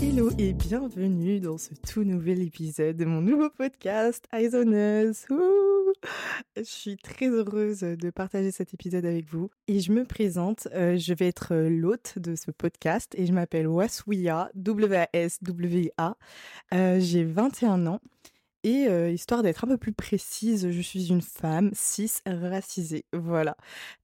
Hello et bienvenue dans ce tout nouvel épisode de mon nouveau podcast Eyes on Us. Ouh je suis très heureuse de partager cet épisode avec vous et je me présente, euh, je vais être l'hôte de ce podcast et je m'appelle Waswia, W-A-S-W-A. Euh, J'ai 21 ans et euh, histoire d'être un peu plus précise, je suis une femme cis racisée. Voilà.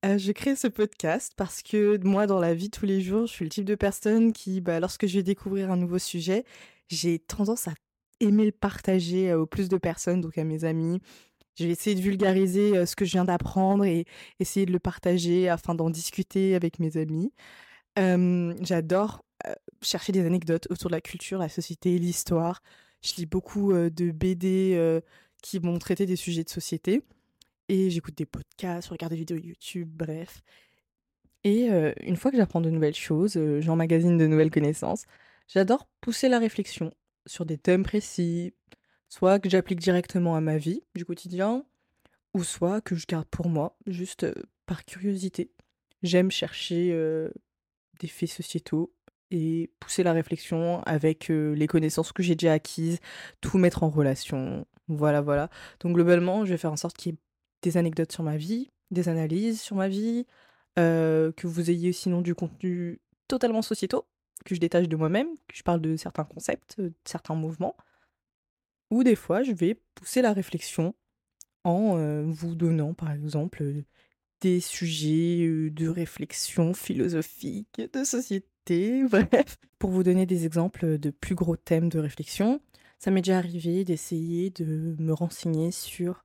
Euh, je crée ce podcast parce que moi, dans la vie tous les jours, je suis le type de personne qui, bah, lorsque je vais découvrir un nouveau sujet, j'ai tendance à aimer le partager au plus de personnes, donc à mes amis. Je vais essayer de vulgariser euh, ce que je viens d'apprendre et essayer de le partager afin d'en discuter avec mes amis. Euh, J'adore euh, chercher des anecdotes autour de la culture, la société, l'histoire. Je lis beaucoup de BD qui vont traiter des sujets de société. Et j'écoute des podcasts, je regarde des vidéos YouTube, bref. Et une fois que j'apprends de nouvelles choses, euh, j'emmagasine de nouvelles connaissances. J'adore pousser la réflexion sur des thèmes précis, soit que j'applique directement à ma vie du quotidien, ou soit que je garde pour moi, juste par curiosité. J'aime chercher des faits sociétaux et pousser la réflexion avec euh, les connaissances que j'ai déjà acquises, tout mettre en relation. Voilà, voilà. Donc globalement, je vais faire en sorte qu'il y ait des anecdotes sur ma vie, des analyses sur ma vie, euh, que vous ayez sinon du contenu totalement sociétaux, que je détache de moi-même, que je parle de certains concepts, euh, de certains mouvements. Ou des fois, je vais pousser la réflexion en vous donnant, par exemple, des sujets de réflexion philosophique, de société, bref. Pour vous donner des exemples de plus gros thèmes de réflexion, ça m'est déjà arrivé d'essayer de me renseigner sur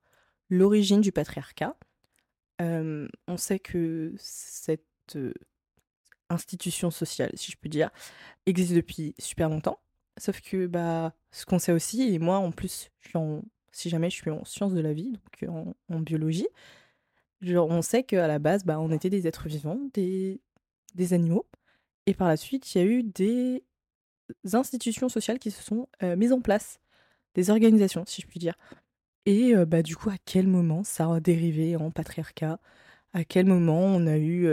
l'origine du patriarcat. Euh, on sait que cette euh, institution sociale, si je peux dire, existe depuis super longtemps. Sauf que bah, ce qu'on sait aussi, et moi en plus, si jamais je suis en sciences de la vie, donc en, en biologie, on sait qu'à la base, bah, on était des êtres vivants, des animaux. Et par la suite, il y a eu des institutions sociales qui se sont mises en place, des organisations, si je puis dire. Et bah, du coup, à quel moment ça a dérivé en patriarcat? À quel moment on a eu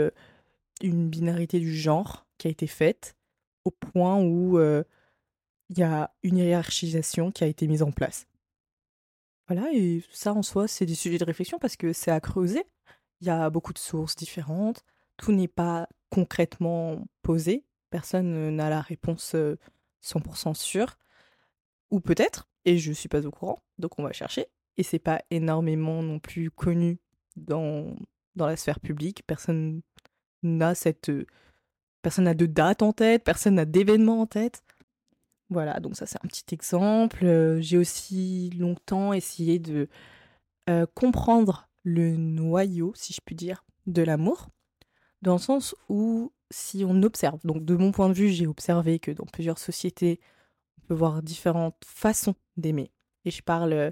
une binarité du genre qui a été faite? Au point où il y a une hiérarchisation qui a été mise en place? Voilà, et ça en soi, c'est des sujets de réflexion parce que c'est à creuser. Il y a beaucoup de sources différentes. Tout n'est pas concrètement posé. Personne n'a la réponse euh, 100% sûre. Ou peut-être, et je suis pas au courant, donc on va chercher. Et c'est pas énormément non plus connu dans, dans la sphère publique. Personne n'a cette. Personne n'a de date en tête, personne n'a d'événement en tête. Voilà, donc ça c'est un petit exemple. J'ai aussi longtemps essayé de comprendre le noyau, si je puis dire, de l'amour, dans le sens où si on observe, donc de mon point de vue, j'ai observé que dans plusieurs sociétés, on peut voir différentes façons d'aimer. Et je parle euh,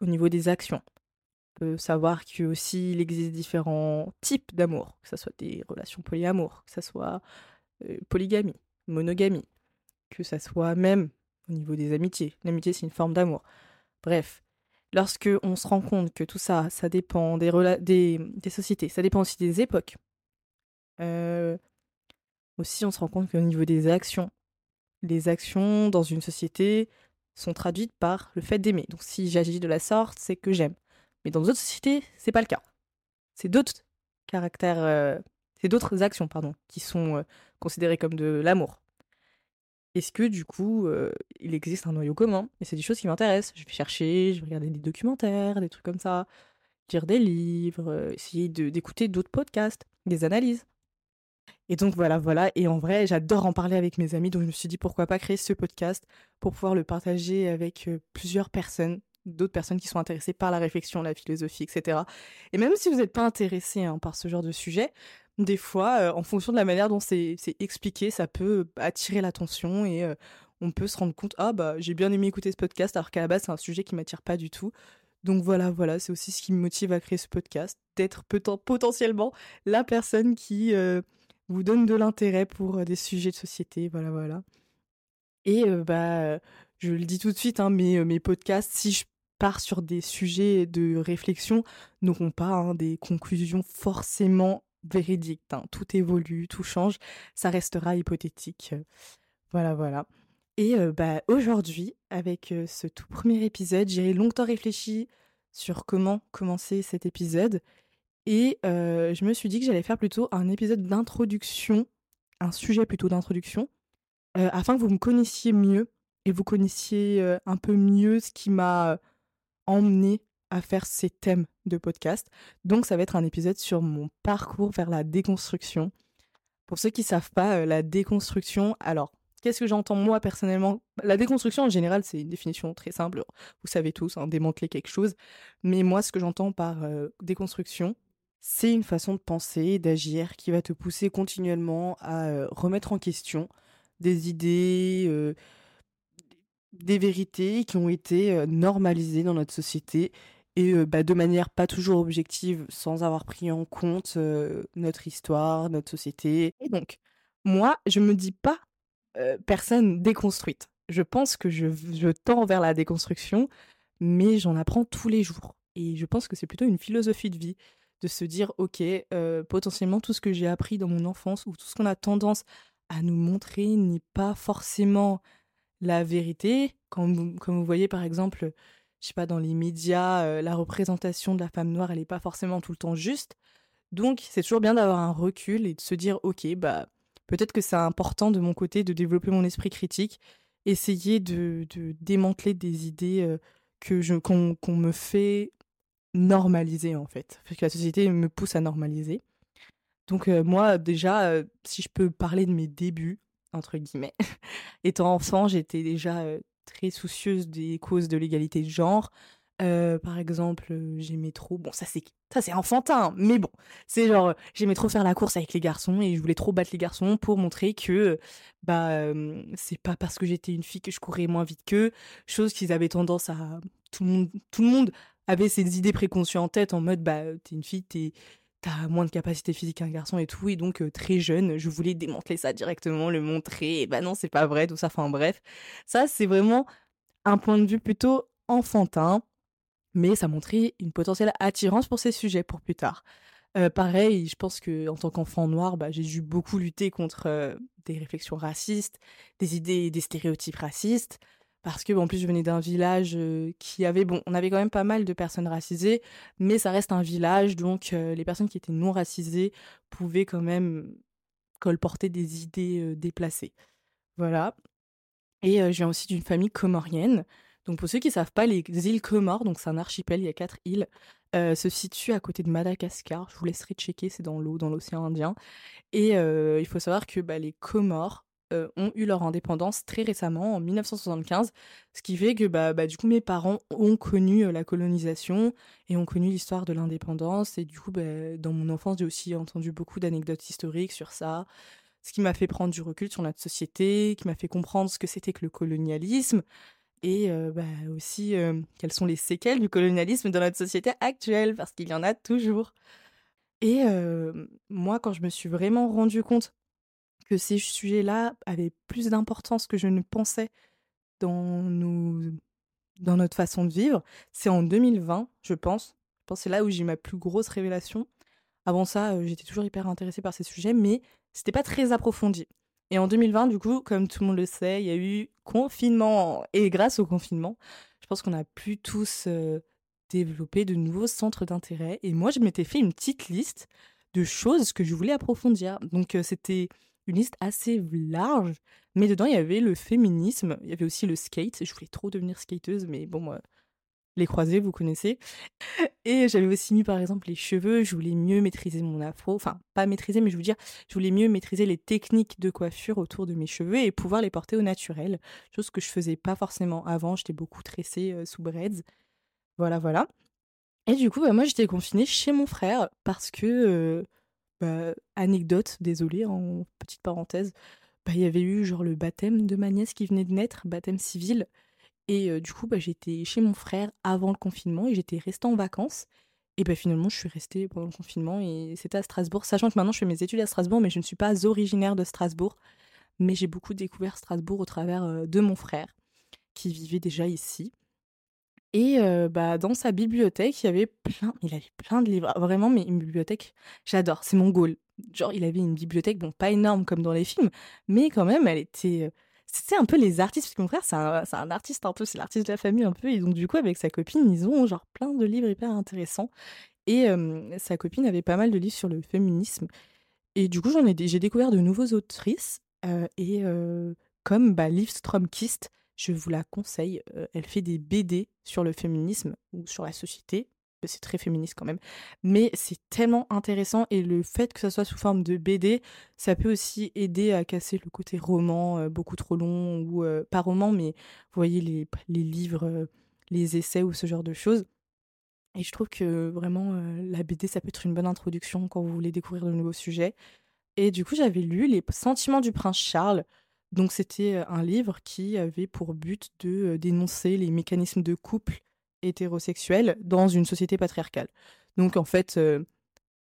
au niveau des actions. On peut savoir que aussi il existe différents types d'amour, que ce soit des relations polyamour, que ce soit euh, polygamie, monogamie, que ça soit même au niveau des amitiés. L'amitié, c'est une forme d'amour. Bref, lorsque on se rend compte que tout ça, ça dépend des, des, des sociétés, ça dépend aussi des époques. Euh, aussi, on se rend compte qu'au niveau des actions, les actions dans une société sont traduites par le fait d'aimer. Donc si j'agis de la sorte, c'est que j'aime. Mais dans d'autres sociétés, c'est pas le cas. C'est d'autres caractères, euh, c'est d'autres actions, pardon, qui sont euh, considérées comme de l'amour. Est-ce que du coup, il existe un noyau commun? Et c'est des choses qui m'intéressent. Je vais chercher, je vais regarder des documentaires, des trucs comme ça, lire des livres, essayer d'écouter d'autres podcasts, des analyses. Et donc voilà, voilà. Et en vrai, j'adore en parler avec mes amis, donc je me suis dit pourquoi pas créer ce podcast pour pouvoir le partager avec euh, plusieurs personnes, d'autres personnes qui sont intéressées par la réflexion, la philosophie, etc. Et même si vous n'êtes pas intéressé hein, par ce genre de sujet, des fois, euh, en fonction de la manière dont c'est expliqué, ça peut attirer l'attention et euh, on peut se rendre compte, ah bah j'ai bien aimé écouter ce podcast, alors qu'à la base c'est un sujet qui m'attire pas du tout. Donc voilà, voilà, c'est aussi ce qui me motive à créer ce podcast, d'être potentiellement la personne qui euh, vous donne de l'intérêt pour des sujets de société, voilà, voilà. Et bah, je le dis tout de suite, hein, mes, podcasts, si je pars sur des sujets de réflexion, n'auront pas hein, des conclusions forcément véridique. hein. Tout évolue, tout change. Ça restera hypothétique. Voilà, voilà. Et bah, aujourd'hui, avec ce tout premier épisode, j'ai longtemps réfléchi sur comment commencer cet épisode. Et euh, je me suis dit que j'allais faire plutôt un épisode d'introduction, un sujet plutôt d'introduction, euh, afin que vous me connaissiez mieux et vous connaissiez euh, un peu mieux ce qui m'a emmené à faire ces thèmes de podcast. Donc ça va être un épisode sur mon parcours vers la déconstruction. Pour ceux qui savent pas, la déconstruction, alors qu'est-ce que j'entends moi personnellement? La déconstruction en général, c'est une définition très simple. Vous savez tous, hein, démanteler quelque chose. Mais moi, ce que j'entends par déconstruction, c'est une façon de penser, d'agir qui va te pousser continuellement à remettre en question des idées, des vérités qui ont été normalisées dans notre société et bah, de manière pas toujours objective, sans avoir pris en compte notre histoire, notre société. Et donc, moi, je me dis pas personne déconstruite. Je pense que je, je tends vers la déconstruction, mais j'en apprends tous les jours. Et je pense que c'est plutôt une philosophie de vie de se dire, ok, euh, potentiellement tout ce que j'ai appris dans mon enfance ou tout ce qu'on a tendance à nous montrer n'est pas forcément la vérité. Quand vous- comme vous voyez, par exemple, je sais pas, dans les médias, euh, la représentation de la femme noire, elle n'est pas forcément tout le temps juste. Donc, c'est toujours bien d'avoir un recul et de se dire, ok, bah, peut-être que c'est important de mon côté de développer mon esprit critique, essayer de, de démanteler des idées euh, que je, qu'on me fait normaliser, en fait. Parce que la société me pousse à normaliser. Donc, euh, moi, déjà, euh, si je peux parler de mes débuts, entre guillemets, étant enfant, j'étais déjà euh, très soucieuse des causes de l'égalité de genre. Par exemple, j'aimais trop. Bon, ça c'est ça c'est enfantin, mais bon, c'est genre j'aimais trop faire la course avec les garçons et je voulais trop battre les garçons pour montrer que bah c'est pas parce que j'étais une fille que je courais moins vite qu'eux. Chose qu'ils avaient tendance à tout le monde tout le monde avait ces idées préconçues en tête en mode bah t'es une fille t'as moins de capacité physique qu'un garçon et tout et donc euh, très jeune je voulais démanteler ça directement le montrer et bah non c'est pas vrai tout ça enfin bref ça c'est vraiment un point de vue plutôt enfantin mais ça montrait une potentielle attirance pour ces sujets pour plus tard. Euh, pareil, je pense que en tant qu'enfant noir, bah, j'ai dû beaucoup lutter contre euh, des réflexions racistes, des idées, des stéréotypes racistes, parce que bon, en plus je venais d'un village euh, qui avait, bon, on avait quand même pas mal de personnes racisées, mais ça reste un village, donc euh, les personnes qui étaient non racisées pouvaient quand même colporter des idées euh, déplacées. Voilà. Et je viens aussi d'une famille comorienne. Donc pour ceux qui ne savent pas, les îles Comores, donc c'est un archipel, il y a quatre îles, se situent à côté de Madagascar. Je vous laisserai checker, c'est dans l'eau, dans l'océan Indien. Et il faut savoir que bah, les Comores euh, ont eu leur indépendance très récemment, en 1975, ce qui fait que bah, bah, du coup mes parents ont connu euh, la colonisation et ont connu l'histoire de l'indépendance. Et du coup, bah, dans mon enfance, j'ai aussi entendu beaucoup d'anecdotes historiques sur ça ce qui m'a fait prendre du recul sur notre société, qui m'a fait comprendre ce que c'était que le colonialisme, et euh, bah, aussi quelles sont les séquelles du colonialisme dans notre société actuelle, parce qu'il y en a toujours. Et moi, quand je me suis vraiment rendu compte que ces sujets-là avaient plus d'importance que je ne pensais dans, dans notre façon de vivre, c'est en 2020, je pense. Je pense que c'est là où j'ai ma plus grosse révélation. Avant ça, euh, j'étais toujours hyper intéressée par ces sujets, mais c'était pas très approfondi. Et en 2020, du coup, comme tout le monde le sait, il y a eu confinement. Et grâce au confinement, je pense qu'on a pu tous euh, développer de nouveaux centres d'intérêt. Et moi, je m'étais fait une petite liste de choses que je voulais approfondir. Donc, euh, c'était une liste assez large. Mais dedans, il y avait le féminisme, il y avait aussi le skate. Je voulais trop devenir skateuse, mais bon, euh, les croisés, vous connaissez. Et j'avais aussi mis par exemple les cheveux, je voulais mieux maîtriser mon afro, enfin pas maîtriser mais je je voulais mieux maîtriser les techniques de coiffure autour de mes cheveux et pouvoir les porter au naturel, chose que je faisais pas forcément avant, j'étais beaucoup tressée euh, sous braids. Voilà voilà. Et du coup, bah, moi j'étais confinée chez mon frère parce que euh, bah, anecdote, désolée en petite parenthèse, bah, il y avait eu genre le baptême de ma nièce qui venait de naître, baptême civil. Et du coup, bah, j'étais chez mon frère avant le confinement et j'étais restée en vacances. Et bah, finalement, je suis restée pendant le confinement et c'était à Strasbourg. Sachant que maintenant, je fais mes études à Strasbourg, mais je ne suis pas originaire de Strasbourg. Mais j'ai beaucoup découvert Strasbourg au travers de mon frère qui vivait déjà ici. Et bah, dans sa bibliothèque, il y avait plein il avait plein de livres. Vraiment, mais une bibliothèque, j'adore, c'est mon goal. Genre, il avait une bibliothèque, bon, pas énorme comme dans les films, mais quand même, elle était. C'était un peu les artistes, parce que mon frère, c'est un, un, artiste un peu, c'est l'artiste de la famille un peu. Et donc, du coup, avec sa copine, ils ont genre plein de livres hyper intéressants. Et sa copine avait pas mal de livres sur le féminisme. Et du coup, j'en ai, j'ai découvert de nouveaux autrices. et comme bah, Liv Stromkist, je vous la conseille. elle fait des BD sur le féminisme ou sur la société. C'est très féministe quand même. Mais c'est tellement intéressant et le fait que ça soit sous forme de BD, ça peut aussi aider à casser le côté roman beaucoup trop long ou pas roman, mais vous voyez les, livres, les essais ou ce genre de choses. Et je trouve que vraiment la BD, ça peut être une bonne introduction quand vous voulez découvrir de nouveaux sujets. Et du coup, j'avais lu Les Sentiments du prince Charles donc c'était un livre qui avait pour but de dénoncer les mécanismes de couple hétérosexuel dans une société patriarcale. Donc en fait,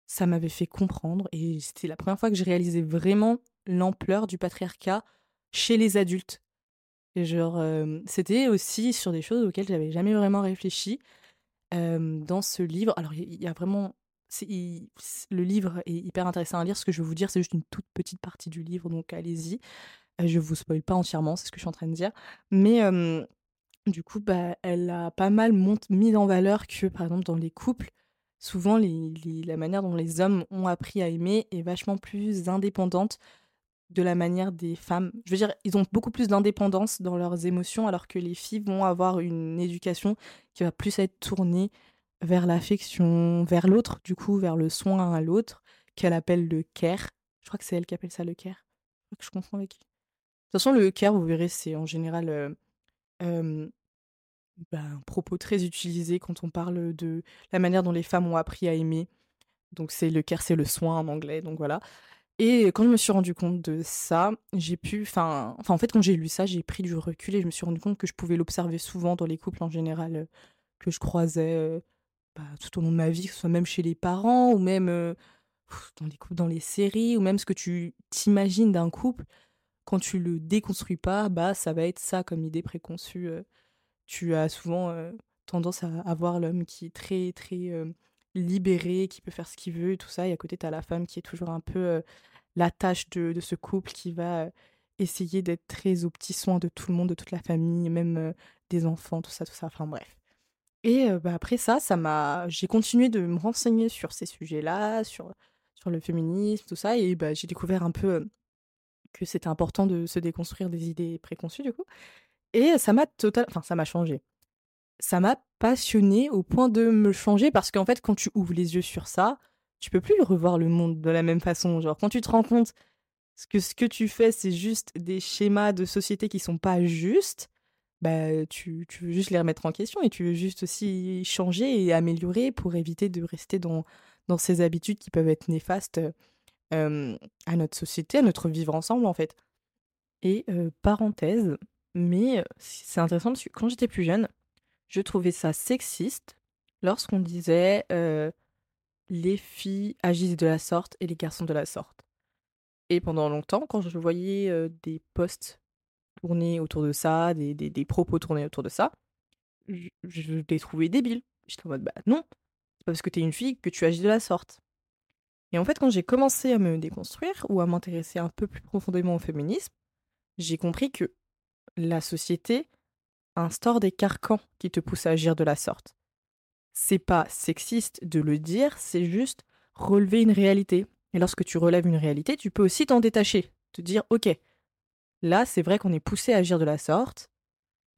ça m'avait fait comprendre et c'était la première fois que j'ai réalisé vraiment l'ampleur du patriarcat chez les adultes. Et genre, c'était aussi sur des choses auxquelles j'avais jamais vraiment réfléchi dans ce livre. Alors il y, a vraiment le livre est hyper intéressant à lire. Ce que je vais vous dire, c'est juste une toute petite partie du livre, donc allez-y. Je vous spoil pas entièrement, c'est ce que je suis en train de dire. Mais du coup, bah, elle a pas mal mis en valeur que, par exemple, dans les couples, souvent, la manière dont les hommes ont appris à aimer est vachement plus indépendante de la manière des femmes. Je veux dire, ils ont beaucoup plus d'indépendance dans leurs émotions, alors que les filles vont avoir une éducation qui va plus être tournée vers l'affection, vers l'autre, du coup, vers le soin à l'autre, qu'elle appelle le care. Je crois que c'est elle qui appelle ça le care. Je crois que je confonds avec toute façon, le care, vous verrez, c'est en général un propos très utilisé quand on parle de la manière dont les femmes ont appris à aimer. Donc c'est le care, c'est le soin en anglais, donc voilà. Et quand je me suis rendu compte de ça, j'ai pu, enfin, en fait, quand j'ai lu ça, j'ai pris du recul et je me suis rendu compte que je pouvais l'observer souvent dans les couples en général que je croisais bah, tout au long de ma vie, que ce soit même chez les parents ou même dans les couples, dans les séries ou même ce que tu t'imagines d'un couple quand tu le déconstruis pas, bah ça va être ça comme idée préconçue. tu as souvent tendance à avoir l'homme qui est très très libéré, qui peut faire ce qu'il veut et tout ça, et à côté tu as la femme qui est toujours un peu la tâche de, ce couple qui va essayer d'être très au petit soin de tout le monde, de toute la famille, même des enfants, tout ça, tout ça. Enfin bref. Et bah, après ça, j'ai continué de me renseigner sur ces sujets-là, sur sur le féminisme, tout ça, et bah, j'ai découvert un peu que c'était important de se déconstruire des idées préconçues du coup. Et ça m'a total, enfin ça m'a changé. Ça m'a passionné au point de me changer parce qu'en fait quand tu ouvres les yeux sur ça, tu peux plus revoir le monde de la même façon. Genre quand tu te rends compte que ce que tu fais c'est juste des schémas de société qui sont pas justes, bah tu, tu veux juste les remettre en question et tu veux juste aussi changer et améliorer pour éviter de rester dans dans ces habitudes qui peuvent être néfastes à notre société, à notre vivre ensemble en fait. Et parenthèse, mais c'est intéressant parce que quand j'étais plus jeune, je trouvais ça sexiste lorsqu'on disait les filles agissent de la sorte et les garçons de la sorte. Et pendant longtemps, quand je voyais des posts tournés autour de ça, des, des, propos tournés autour de ça, je, je les trouvais débiles. J'étais en mode, bah non, c'est pas parce que t'es une fille que tu agis de la sorte. Et en fait, quand j'ai commencé à me déconstruire ou à m'intéresser un peu plus profondément au féminisme, j'ai compris que la société instaure des carcans qui te poussent à agir de la sorte. C'est pas sexiste de le dire, c'est juste relever une réalité. Et lorsque tu relèves une réalité, tu peux aussi t'en détacher, te dire ok, là c'est vrai qu'on est poussé à agir de la sorte,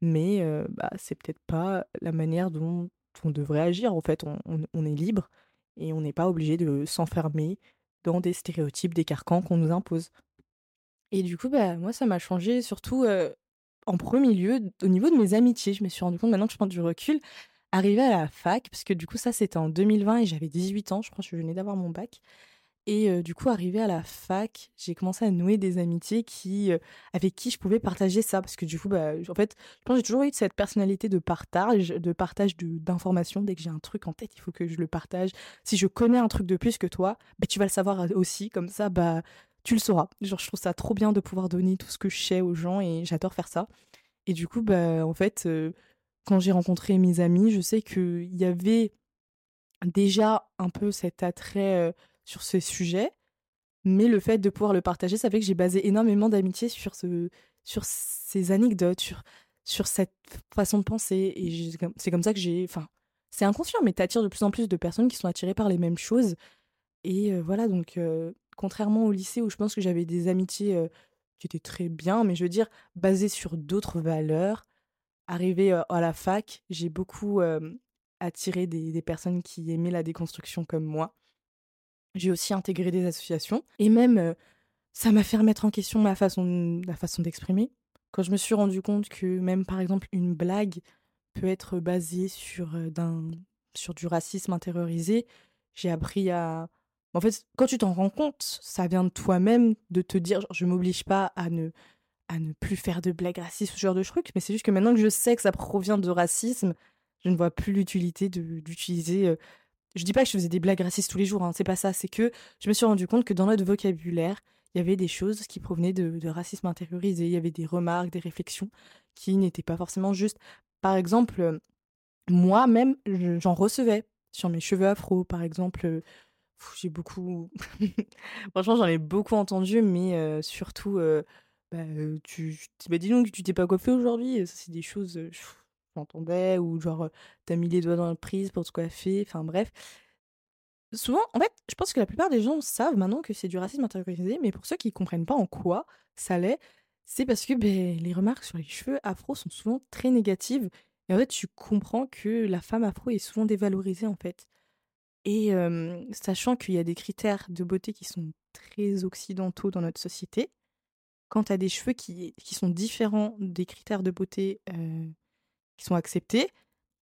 mais euh, bah, c'est peut-être pas la manière dont on devrait agir. En fait, on est libre et on n'est pas obligé de s'enfermer dans des stéréotypes, des carcans qu'on nous impose. Et du coup, bah, moi, ça m'a changé surtout en premier lieu au niveau de mes amitiés. Je me suis rendu compte maintenant que je prends du recul, arrivé à la fac, parce que du coup, ça c'était en 2020 et j'avais 18 ans, je crois que je venais d'avoir mon bac. Et du coup, arrivé à la fac, j'ai commencé à nouer des amitiés qui, avec qui je pouvais partager ça. Parce que du coup, bah, en fait, je pense j'ai toujours eu cette personnalité de partage, de partage d'informations. Dès que j'ai un truc en tête, il faut que je le partage. Si je connais un truc de plus que toi, bah, tu vas le savoir aussi. Comme ça, bah, tu le sauras. Genre, je trouve ça trop bien de pouvoir donner tout ce que je sais aux gens et j'adore faire ça. Et du coup, bah, en fait, quand j'ai rencontré mes amis, je sais qu'il y avait déjà un peu cet attrait sur ce sujet, mais le fait de pouvoir le partager, ça fait que j'ai basé énormément d'amitié sur, ce, sur ces anecdotes, sur, sur cette façon de penser. Et c'est comme ça que j'ai. Enfin, c'est inconscient, mais t'attires de plus en plus de personnes qui sont attirées par les mêmes choses. Et voilà, donc, contrairement au lycée où je pense que j'avais des amitiés qui étaient très bien, mais je veux dire, basées sur d'autres valeurs, arrivé à la fac, j'ai beaucoup attiré des, personnes qui aimaient la déconstruction comme moi. J'ai aussi intégré des associations et même ça m'a fait remettre en question ma façon, façon d'exprimer. Quand je me suis rendu compte que même par exemple une blague peut être basée sur, d'un, sur du racisme intériorisé, j'ai appris à... En fait, quand tu t'en rends compte, ça vient de toi-même de te dire, je m'oblige pas à ne à ne plus faire de blagues racistes, ce genre de trucs, mais c'est juste que maintenant que je sais que ça provient de racisme, je ne vois plus l'utilité d'utiliser. Euh... Je dis pas que je faisais des blagues racistes tous les jours, hein, c'est pas ça, c'est que je me suis rendu compte que dans notre vocabulaire, il y avait des choses qui provenaient de, racisme intériorisé, il y avait des remarques, des réflexions qui n'étaient pas forcément justes. Par exemple, euh, moi-même, j'en recevais sur mes cheveux afro, par exemple. Euh, j'ai beaucoup. Franchement, j'en ai beaucoup entendu, mais euh, surtout bah, tu, bah, dis donc, tu t'es pas coiffé aujourd'hui. C'est des choses, j'entendais, ou genre, t'as mis les doigts dans la prise pour te coiffer. Enfin, bref. Souvent, en fait, je pense que la plupart des gens savent maintenant que c'est du racisme intériorisé, mais pour ceux qui comprennent pas en quoi ça l'est, c'est parce que ben, les remarques sur les cheveux afro sont souvent très négatives. Et en fait, tu comprends que la femme afro est souvent dévalorisée, en fait. Et sachant qu'il y a des critères de beauté qui sont très occidentaux dans notre société, quand tu des cheveux qui, qui, sont différents des critères de beauté qui sont acceptés,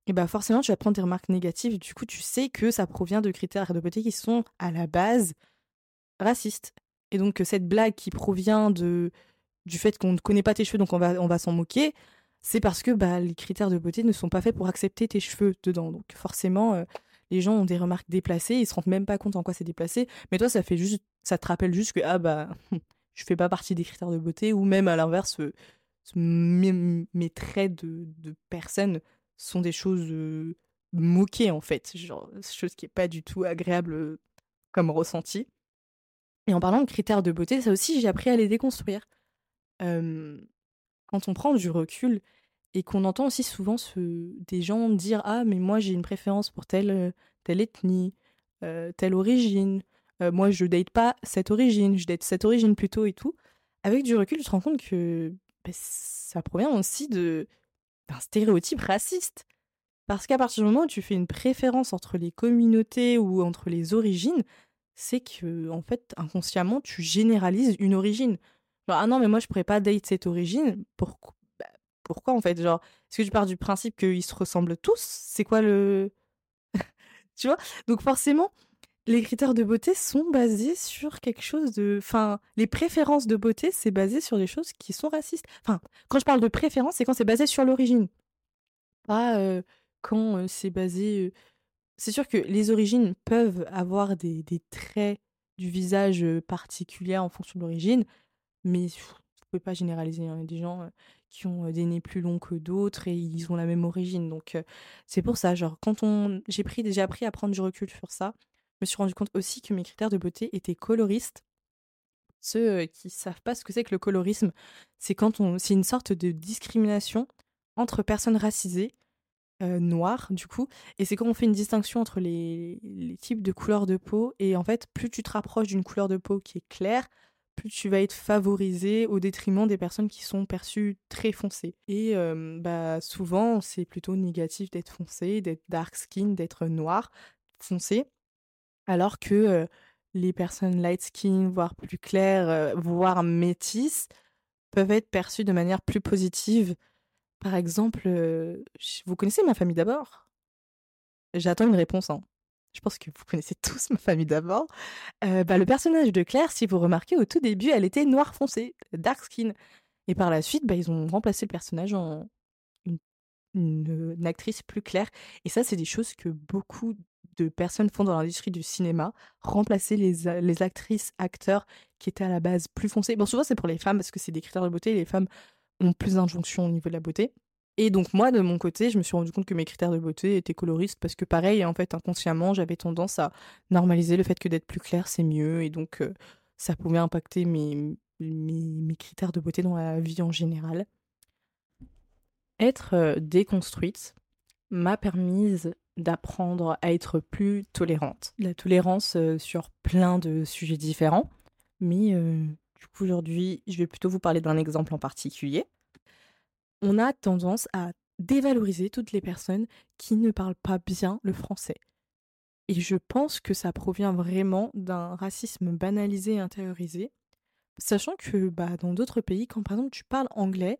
et bah forcément tu vas prendre des remarques négatives. Du coup, tu sais que ça provient de critères de beauté qui sont à la base racistes. Et donc cette blague qui provient de du fait qu'on ne connaît pas tes cheveux, donc on va, s'en moquer, c'est parce que bah, les critères de beauté ne sont pas faits pour accepter tes cheveux dedans. Donc forcément, euh, les gens ont des remarques déplacées, ils se rendent même pas compte en quoi c'est déplacé. Mais toi, ça fait juste, ça te rappelle juste que ah bah je fais pas partie des critères de beauté, ou même à l'inverse, mes, traits de, de personne sont des choses moquées en fait, genre chose qui est pas du tout agréable comme ressenti. Et en parlant de critères de beauté, ça aussi j'ai appris à les déconstruire. quand on prend du recul et qu'on entend aussi souvent des gens dire ah mais moi j'ai une préférence pour telle telle ethnie, telle origine, moi je date pas cette origine, je date cette origine plutôt et tout. Avec du recul, tu te rends compte que ça provient aussi de d'un stéréotype raciste. Parce qu'à partir du moment où tu fais une préférence entre les communautés ou entre les origines, c'est que en fait inconsciemment tu généralises une origine. Ah non mais moi je pourrais pas date cette origine. Pourquoi bah, Pourquoi en fait Genre est-ce que tu pars du principe qu'ils se ressemblent tous? C'est quoi le tu vois? Donc forcément les critères de beauté sont basés sur quelque chose de. Enfin, les préférences de beauté, c'est basé sur des choses qui sont racistes. Enfin, quand je parle de préférence, c'est quand c'est basé sur l'origine. Pas quand c'est basé. C'est sûr que les origines peuvent avoir des, traits du visage particuliers en fonction de l'origine, mais vous pouvez pas généraliser. Hein. Il y a des gens qui ont des nez plus longs que d'autres et ils ont la même origine. Donc, c'est pour ça. Genre, quand on. J'ai pris, déjà appris à prendre du recul sur ça je me suis rendu compte aussi que mes critères de beauté étaient coloristes. Ceux qui savent pas ce que c'est que le colorisme, c'est quand on, c'est une sorte de discrimination entre personnes racisées, noires du coup, et c'est quand on fait une distinction entre les, les types de couleurs de peau, et en fait, plus tu te rapproches d'une couleur de peau qui est claire, plus tu vas être favorisé au détriment des personnes qui sont perçues très foncées. Et bah souvent, c'est plutôt négatif d'être foncé, d'être dark skin, d'être noir foncé. Alors que les personnes light skin, voire plus claires, voire métisses, peuvent être perçues de manière plus positive. Par exemple, vous connaissez ma famille d'abord? J'attends une réponse. Hein. Je pense que vous connaissez tous ma famille d'abord. bah, le personnage de Claire, si vous remarquez, au tout début, elle était noire foncée, dark skin. Et par la suite, bah, ils ont remplacé le personnage en une, une actrice plus claire. Et ça, c'est des choses que beaucoup de personnes font dans l'industrie du cinéma, remplacer les, les, actrices, acteurs qui étaient à la base plus foncés. Bon, souvent c'est pour les femmes parce que c'est des critères de beauté, les femmes ont plus d'injonctions au niveau de la beauté. Et donc moi, de mon côté, je me suis rendu compte que mes critères de beauté étaient coloristes parce que pareil, en fait, inconsciemment, j'avais tendance à normaliser le fait que d'être plus clair, c'est mieux. Et donc, euh, ça pouvait impacter mes, mes, critères de beauté dans la vie en général. Être euh, déconstruite m'a permise d'apprendre à être plus tolérante. La tolérance euh, sur plein de sujets différents. Mais du coup, aujourd'hui, je vais plutôt vous parler d'un exemple en particulier on a tendance à dévaloriser toutes les personnes qui ne parlent pas bien le français. Et je pense que ça provient vraiment d'un racisme banalisé et intériorisé, sachant que bah, dans d'autres pays, quand par exemple tu parles anglais,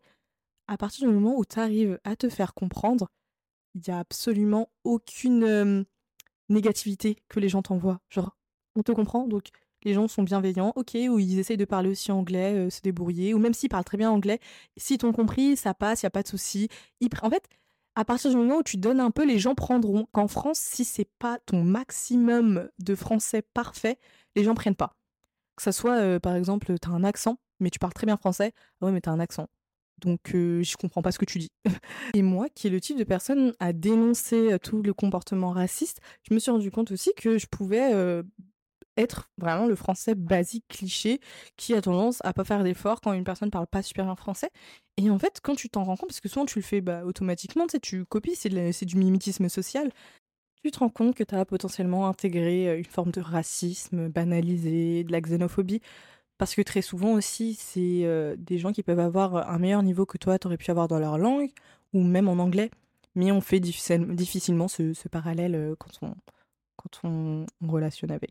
à partir du moment où tu arrives à te faire comprendre, il n'y a absolument aucune négativité que les gens t'envoient. Genre, on te comprend, donc les gens sont bienveillants, ok, ou ils essayent de parler aussi anglais, se débrouiller, ou même s'ils parlent très bien anglais, si t'ont compris, ça passe, il y a pas de souci. En fait, à partir du moment où tu donnes un peu, les gens prendront. Qu'en France, si c'est pas ton maximum de français parfait, les gens prennent pas. Que ça soit, par exemple, t'as un accent, mais tu parles très bien français, ah ouais, mais t'as un accent. Donc, euh, je comprends pas ce que tu dis. Et moi, qui est le type de personne à dénoncer tout le comportement raciste, je me suis rendu compte aussi que je pouvais être vraiment le français basique cliché qui a tendance à pas faire d'efforts quand une personne parle pas super bien français. Et en fait, quand tu t'en rends compte, parce que souvent tu le fais bah, automatiquement, tu tu copies, c'est du mimétisme social, tu te rends compte que tu as potentiellement intégré euh, une forme de racisme banalisé, de la xénophobie. Parce que très souvent aussi, c'est euh, des gens qui peuvent avoir un meilleur niveau que toi, tu aurais pu avoir dans leur langue, ou même en anglais. Mais on fait difficilement ce, parallèle euh, quand on, quand on relationne avec.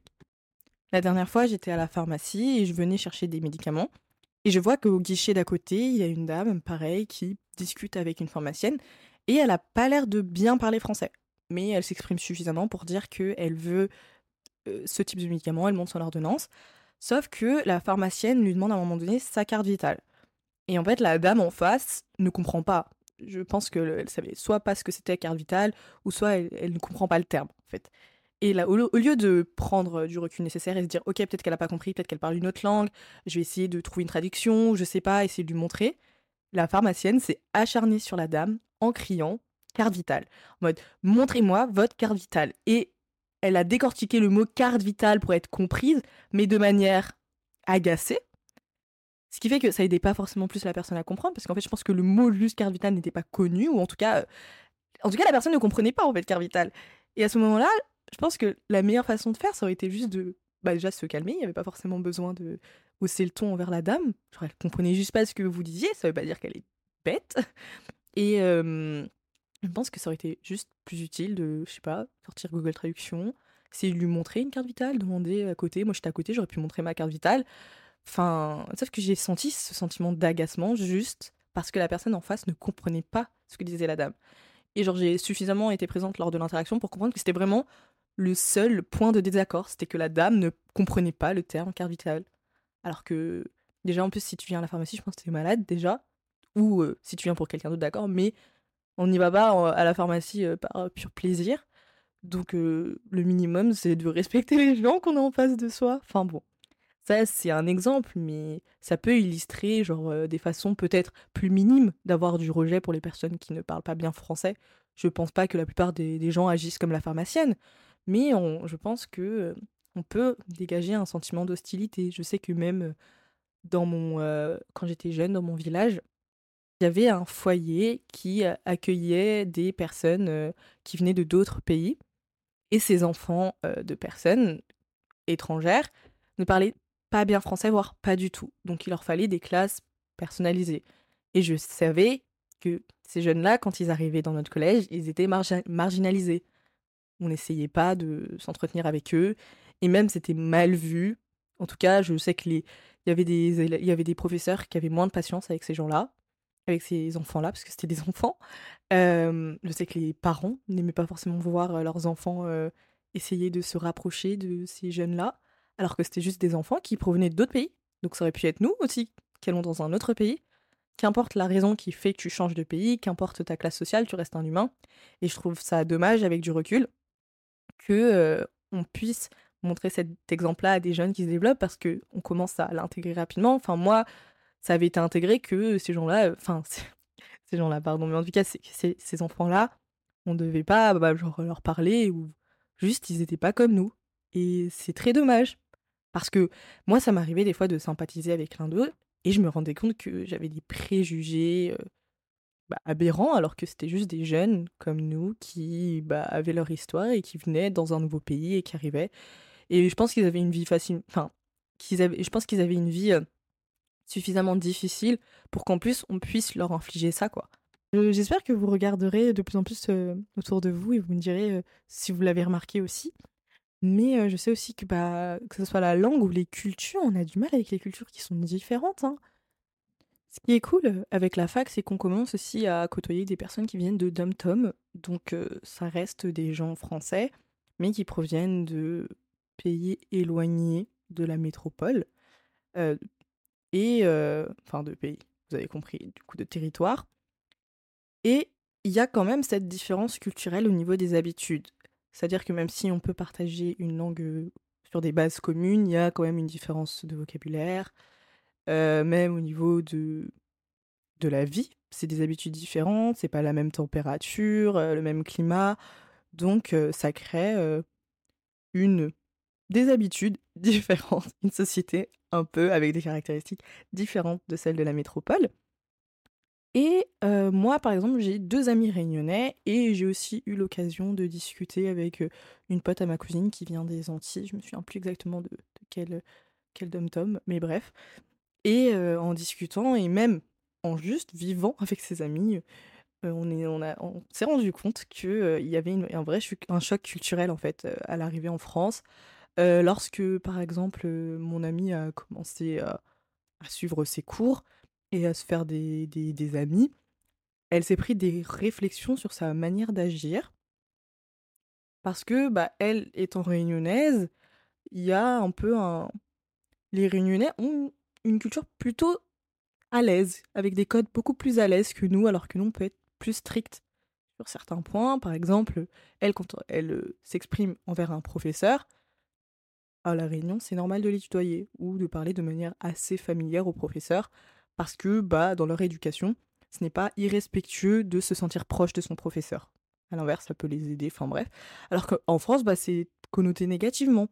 La dernière fois, j'étais à la pharmacie et je venais chercher des médicaments. Et je vois qu'au guichet d'à côté, il y a une dame, pareil, qui discute avec une pharmacienne. Et elle a pas l'air de bien parler français. Mais elle s'exprime suffisamment pour dire qu'elle veut euh, ce type de médicament, elle montre son ordonnance. Sauf que la pharmacienne lui demande à un moment donné sa carte vitale. Et en fait, la dame en face ne comprend pas. Je pense qu'elle savait soit pas ce que c'était carte vitale, ou soit elle, elle ne comprend pas le terme, en fait. Et là, au, lieu de prendre du recul nécessaire et se dire, ok, peut-être qu'elle n'a pas compris, peut-être qu'elle parle une autre langue, je vais essayer de trouver une traduction, je sais pas, essayer de lui montrer, la pharmacienne s'est acharnée sur la dame en criant carte vitale. En mode, montrez-moi votre carte vitale. Et elle a décortiqué le mot carte vitale pour être comprise, mais de manière agacée. Ce qui fait que ça aidait pas forcément plus la personne à comprendre, parce qu'en fait, je pense que le mot juste carte vitale n'était pas connu, ou en tout cas, euh, en tout cas, la personne ne comprenait pas en fait carte vitale. Et à ce moment-là, je pense que la meilleure façon de faire, ça aurait été juste de bah, déjà se calmer. Il n'y avait pas forcément besoin de hausser le ton envers la dame. Genre, elle comprenait juste pas ce que vous disiez. Ça veut pas dire qu'elle est bête. Et je pense que ça aurait été juste plus utile de, je sais pas, sortir Google Traduction, essayer de lui montrer une carte vitale, demander à côté. Moi, j'étais à côté, j'aurais pu montrer ma carte vitale. Enfin, sauf que j'ai senti ce sentiment d'agacement juste parce que la personne en face ne comprenait pas ce que disait la dame. Et genre, j'ai suffisamment été présente lors de l'interaction pour comprendre que c'était vraiment le seul point de désaccord, c'était que la dame ne comprenait pas le terme carte vitale. Alors que, déjà, en plus, si tu viens à la pharmacie, je pense que tu es malade, déjà. Ou euh, si tu viens pour quelqu'un d'autre, d'accord, mais on n'y va pas à la pharmacie euh, par pur plaisir. Donc, euh, le minimum, c'est de respecter les gens qu'on a en face de soi. Enfin bon. Ça, c'est un exemple, mais ça peut illustrer genre des façons peut-être plus minimes d'avoir du rejet pour les personnes qui ne parlent pas bien français. Je pense pas que la plupart des gens agissent comme la pharmacienne, mais je pense que on peut dégager un sentiment d'hostilité. Je sais que même dans mon, quand j'étais jeune, dans mon village, il y avait un foyer qui accueillait des personnes qui venaient de d'autres pays. Et ces enfants de personnes étrangères ne parlaient pas bien français, voire pas du tout. Donc il leur fallait des classes personnalisées. Et je savais que ces jeunes-là, quand ils arrivaient dans notre collège, ils étaient marginalisés on n'essayait pas de s'entretenir avec eux, et même c'était mal vu. En tout cas, je sais il y avait des professeurs qui avaient moins de patience avec ces gens-là, avec ces enfants-là, parce que c'était des enfants. je sais que les parents n'aimaient pas forcément voir leurs enfants essayer de se rapprocher de ces jeunes-là, alors que c'était juste des enfants qui provenaient d'autres pays. Donc ça aurait pu être nous aussi, qui allons dans un autre pays. Qu'importe la raison qui fait que tu changes de pays, qu'importe ta classe sociale, tu restes un humain. Et je trouve ça dommage avec du recul que on puisse montrer cet exemple-là à des jeunes qui se développent parce que on commence à l'intégrer rapidement. Enfin moi, ça avait été intégré que ces gens-là, enfin ces gens-là, pardon. Mais en tout cas, ces enfants-là, on ne devait pas bah, leur parler ou juste ils n'étaient pas comme nous. Et c'est très dommage. Parce que moi, ça m'arrivait des fois de sympathiser avec l'un d'eux et je me rendais compte que j'avais des préjugés euh, bah, aberrants alors que c'était juste des jeunes comme nous qui bah, avaient leur histoire et qui venaient dans un nouveau pays et qui arrivaient. Et je pense qu'ils avaient une vie facile. Enfin, je pense qu'ils avaient une vie euh, suffisamment difficile pour qu'en plus on puisse leur infliger ça, quoi. J'espère que vous regarderez de plus en plus euh, autour de vous et vous me direz si vous l'avez remarqué aussi. Mais je sais aussi que, bah, que ce soit la langue ou les cultures, on a du mal avec les cultures qui sont différentes. Hein. Ce qui est cool avec la fac, c'est qu'on commence aussi à côtoyer des personnes qui viennent de Dom-Tom. Donc ça reste des gens français, mais qui proviennent de pays éloignés de la métropole. Et enfin de pays, vous avez compris, du coup de territoire. Et il y a quand même cette différence culturelle au niveau des habitudes. C'est-à-dire que même si on peut partager une langue sur des bases communes, il y a quand même une différence de vocabulaire, même au niveau de, de la vie. C'est des habitudes différentes, c'est pas la même température, le même climat. Donc ça crée une des habitudes différentes, une société un peu avec des caractéristiques différentes de celles de la métropole. Et moi, par exemple, j'ai deux amis réunionnais et j'ai aussi eu l'occasion de discuter avec une pote à ma cousine qui vient des Antilles. Je me souviens plus exactement de, quel, quel dom-tom, mais bref. Et en discutant et même en juste vivant avec ses amis, on est, on, s'est rendu compte qu'il y avait un vrai un choc culturel en fait à l'arrivée en France. Lorsque, par exemple, mon ami a commencé à suivre ses cours, et à se faire des, des, amis, elle s'est pris des réflexions sur sa manière d'agir. Parce que, bah, elle étant réunionnaise, il y a un peu un. Les réunionnais ont une culture plutôt à l'aise, avec des codes beaucoup plus à l'aise que nous, alors que nous, on peut être plus strict sur certains points. Par exemple, elle, quand elle euh, s'exprime envers un professeur, à la réunion, c'est normal de les tutoyer ou de parler de manière assez familière au professeur parce que bah, dans leur éducation, ce n'est pas irrespectueux de se sentir proche de son professeur. À l'inverse, ça peut les aider, enfin bref. Alors qu'en France, bah, c'est connoté négativement.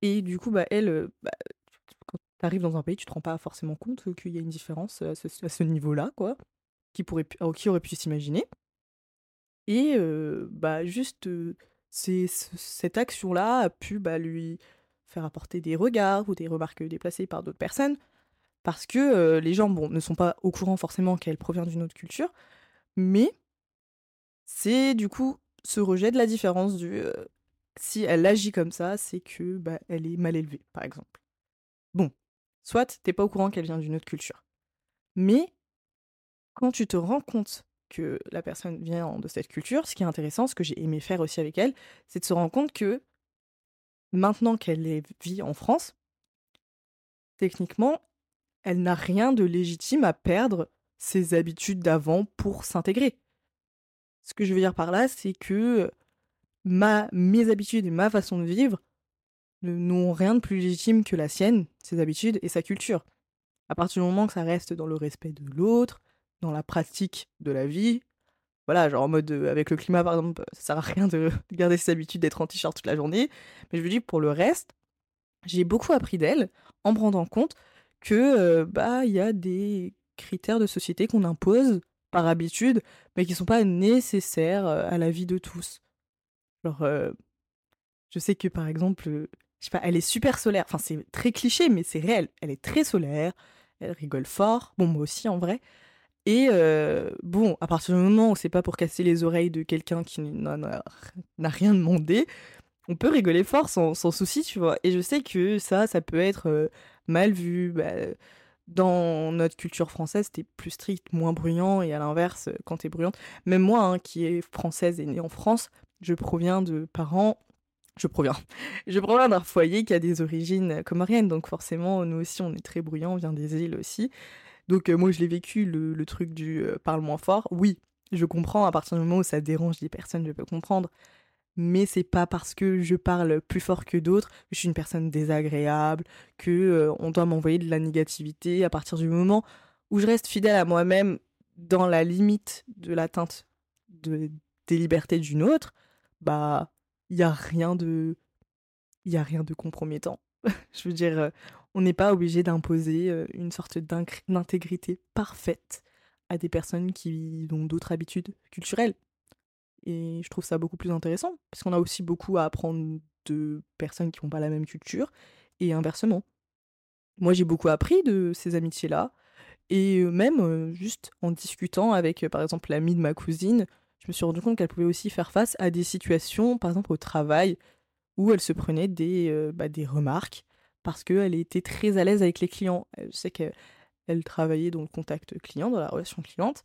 Et du coup, bah, elle, euh, bah, quand tu arrives dans un pays, tu te rends pas forcément compte qu'il y a une différence à ce, niveau-là, quoi, qui, pourrait, qui aurait pu s'imaginer. Et euh, bah, juste, euh, cette action-là a pu bah, lui faire apporter des regards ou des remarques déplacées par d'autres personnes, parce que les gens bon, ne sont pas au courant forcément qu'elle provient d'une autre culture, mais c'est du coup ce rejet de la différence du si elle agit comme ça, c'est que bah, elle est mal élevée, par exemple. Bon, soit t'es pas au courant qu'elle vient d'une autre culture, mais quand tu te rends compte que la personne vient de cette culture, ce qui est intéressant, ce que j'ai aimé faire aussi avec elle, c'est de se rendre compte que maintenant qu'elle vit en France, techniquement, elle n'a rien de légitime à perdre ses habitudes d'avant pour s'intégrer. Ce que je veux dire par là, c'est que mes habitudes et ma façon de vivre n'ont rien de plus légitime que la sienne, ses habitudes et sa culture. À partir du moment que ça reste dans le respect de l'autre, dans la pratique de la vie, voilà, genre en mode euh, avec le climat par exemple, ça sert à rien de garder ses habitudes d'être en t-shirt toute la journée, mais je veux dire pour le reste, j'ai beaucoup appris d'elle en me rendant compte que bah il y a des critères de société qu'on impose par habitude, mais qui sont pas nécessaires à la vie de tous. Genre, je sais que par exemple, je sais pas, elle est super solaire. Enfin, c'est très cliché, mais c'est réel. Elle est très solaire. Elle rigole fort. Bon, moi aussi en vrai. Et bon, à partir du moment où c'est pas pour casser les oreilles de quelqu'un qui n'a rien demandé, on peut rigoler fort sans, souci, tu vois. Et je sais que ça, ça peut être mal vu. Bah, dans notre culture française, t'es plus strict, moins bruyant, et à l'inverse, quand t'es bruyante, même moi, hein, qui est française et née en France, je proviens de parents, je proviens, je proviens d'un foyer qui a des origines comoriennes, donc forcément, nous aussi, on est très bruyant, on vient des îles aussi. Donc euh, moi, je l'ai vécu, le, truc du euh, parle moins fort. Oui, je comprends, à partir du moment où ça dérange des personnes, je peux comprendre mais c'est pas parce que je parle plus fort que d'autres je suis une personne désagréable, que euh, on doit m'envoyer de la négativité à partir du moment où je reste fidèle à moi-même, dans la limite de l'atteinte de, des libertés d'une autre, bah, il n'y a rien de. Il y a rien de compromettant. Je veux dire, on n'est pas obligé d'imposer une sorte d'intégrité parfaite à des personnes qui ont d'autres habitudes culturelles. Et je trouve ça beaucoup plus intéressant, parce qu'on a aussi beaucoup à apprendre de personnes qui n'ont pas la même culture, et inversement. Moi, j'ai beaucoup appris de ces amitiés-là, et même juste en discutant avec, par exemple, l'amie de ma cousine, je me suis rendu compte qu'elle pouvait aussi faire face à des situations, par exemple au travail, où elle se prenait des, bah, des remarques, parce qu'elle était très à l'aise avec les clients. Je sais qu'elle travaillait dans le contact client, dans la relation cliente,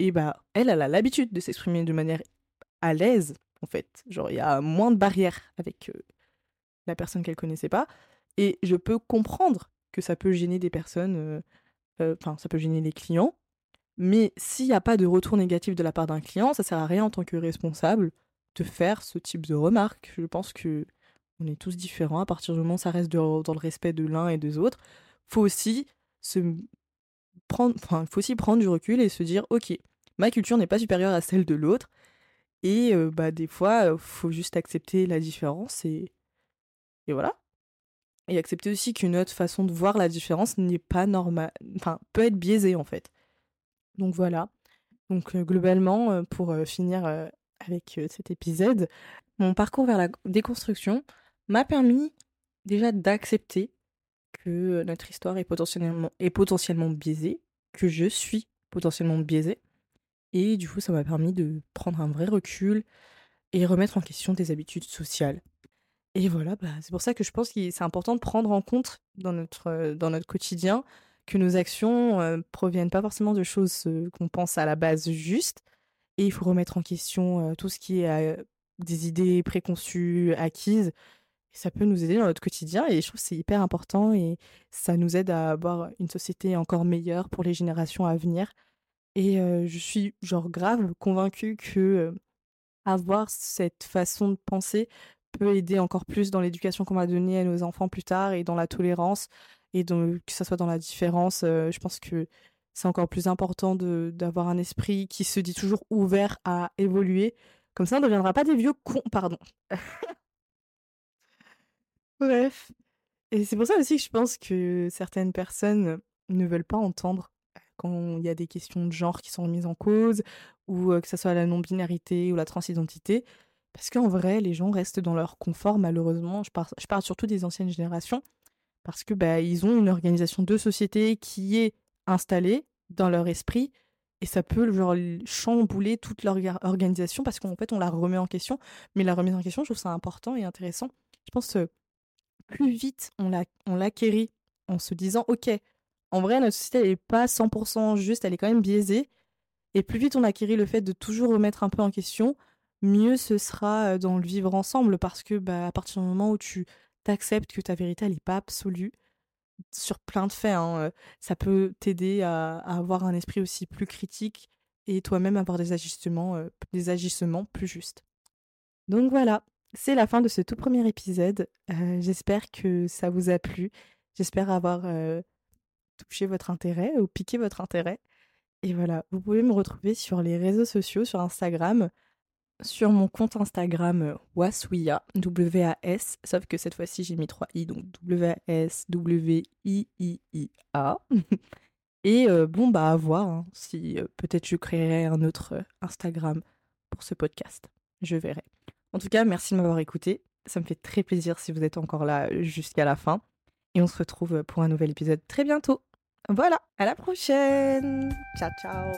et bah elle, elle a l'habitude de s'exprimer de manière à l'aise, en fait. Genre, il y a moins de barrières avec la personne qu'elle connaissait pas. Et je peux comprendre que ça peut gêner des personnes, enfin, ça peut gêner les clients. Mais s'il n'y a pas de retour négatif de la part d'un client, ça sert à rien en tant que responsable de faire ce type de remarques. Je pense que on est tous différents. À partir du moment où ça reste dans le respect de l'un et des autres, faut aussi se prendre, enfin, faut aussi prendre du recul et se dire, ok, ma culture n'est pas supérieure à celle de l'autre. Et bah, des fois, il faut juste accepter la différence et, voilà. Et accepter aussi qu'une autre façon de voir la différence n'est pas normale, enfin, peut être biaisée en fait. Donc voilà. Donc globalement, pour finir avec cet épisode, mon parcours vers la déconstruction m'a permis déjà d'accepter que notre histoire est potentiellement, est potentiellement biaisée, que je suis potentiellement biaisée. Et du coup, ça m'a permis de prendre un vrai recul et remettre en question des habitudes sociales. Et voilà, bah, c'est pour ça que je pense que c'est important de prendre en compte dans notre, dans notre quotidien que nos actions ne proviennent pas forcément de choses qu'on pense à la base juste. Et il faut remettre en question tout ce qui est des idées préconçues, acquises, ça peut nous aider dans notre quotidien et je trouve que c'est hyper important et ça nous aide à avoir une société encore meilleure pour les générations à venir. Et je suis genre grave convaincue que avoir cette façon de penser peut aider encore plus dans l'éducation qu'on va donner à nos enfants plus tard et dans la tolérance et que ce soit dans la différence. je pense que c'est encore plus important d'avoir un esprit qui se dit toujours ouvert à évoluer. Comme ça, on ne deviendra pas des vieux cons, pardon. Bref. Et c'est pour ça aussi que je pense que certaines personnes ne veulent pas entendre quand il y a des questions de genre qui sont remises en cause, ou que ce soit la non-binarité ou la transidentité. Parce qu'en vrai, les gens restent dans leur confort, malheureusement. Je parle, je parle surtout des anciennes générations, parce que bah, ils ont une organisation de société qui est installée dans leur esprit, et ça peut genre chambouler toute leur organisation parce qu'en fait on la remet en question. Mais la remise en question, je trouve ça important et intéressant. Je pense que plus vite on l'acquérit en se disant ok, en vrai notre société elle est pas 100% juste, elle est quand même biaisée. Et plus vite on acquérit le fait de toujours remettre un peu en question, mieux ce sera dans le vivre ensemble parce que bah, à partir du moment où tu t'acceptes que ta vérité n'est pas absolue sur plein de faits, hein, ça peut t'aider à, avoir un esprit aussi plus critique et toi-même avoir des ajustements, des agissements plus justes. Donc voilà, c'est la fin de ce tout premier épisode. Euh, j'espère que ça vous a plu. J'espère avoir euh, touché votre intérêt ou piqué votre intérêt. Et voilà, vous pouvez me retrouver sur les réseaux sociaux, sur Instagram, sur mon compte Instagram euh, Waswia, W-A-S, sauf que cette fois-ci j'ai mis 3 i, donc W-A-S-W-I-I-I-A. Et bon, bah à voir hein, si peut-être je créerai un autre Instagram pour ce podcast. Je verrai. En tout cas, merci de m'avoir écouté. Ça me fait très plaisir si vous êtes encore là jusqu'à la fin. Et on se retrouve pour un nouvel épisode très bientôt. Voilà, à la prochaine. Ciao, ciao.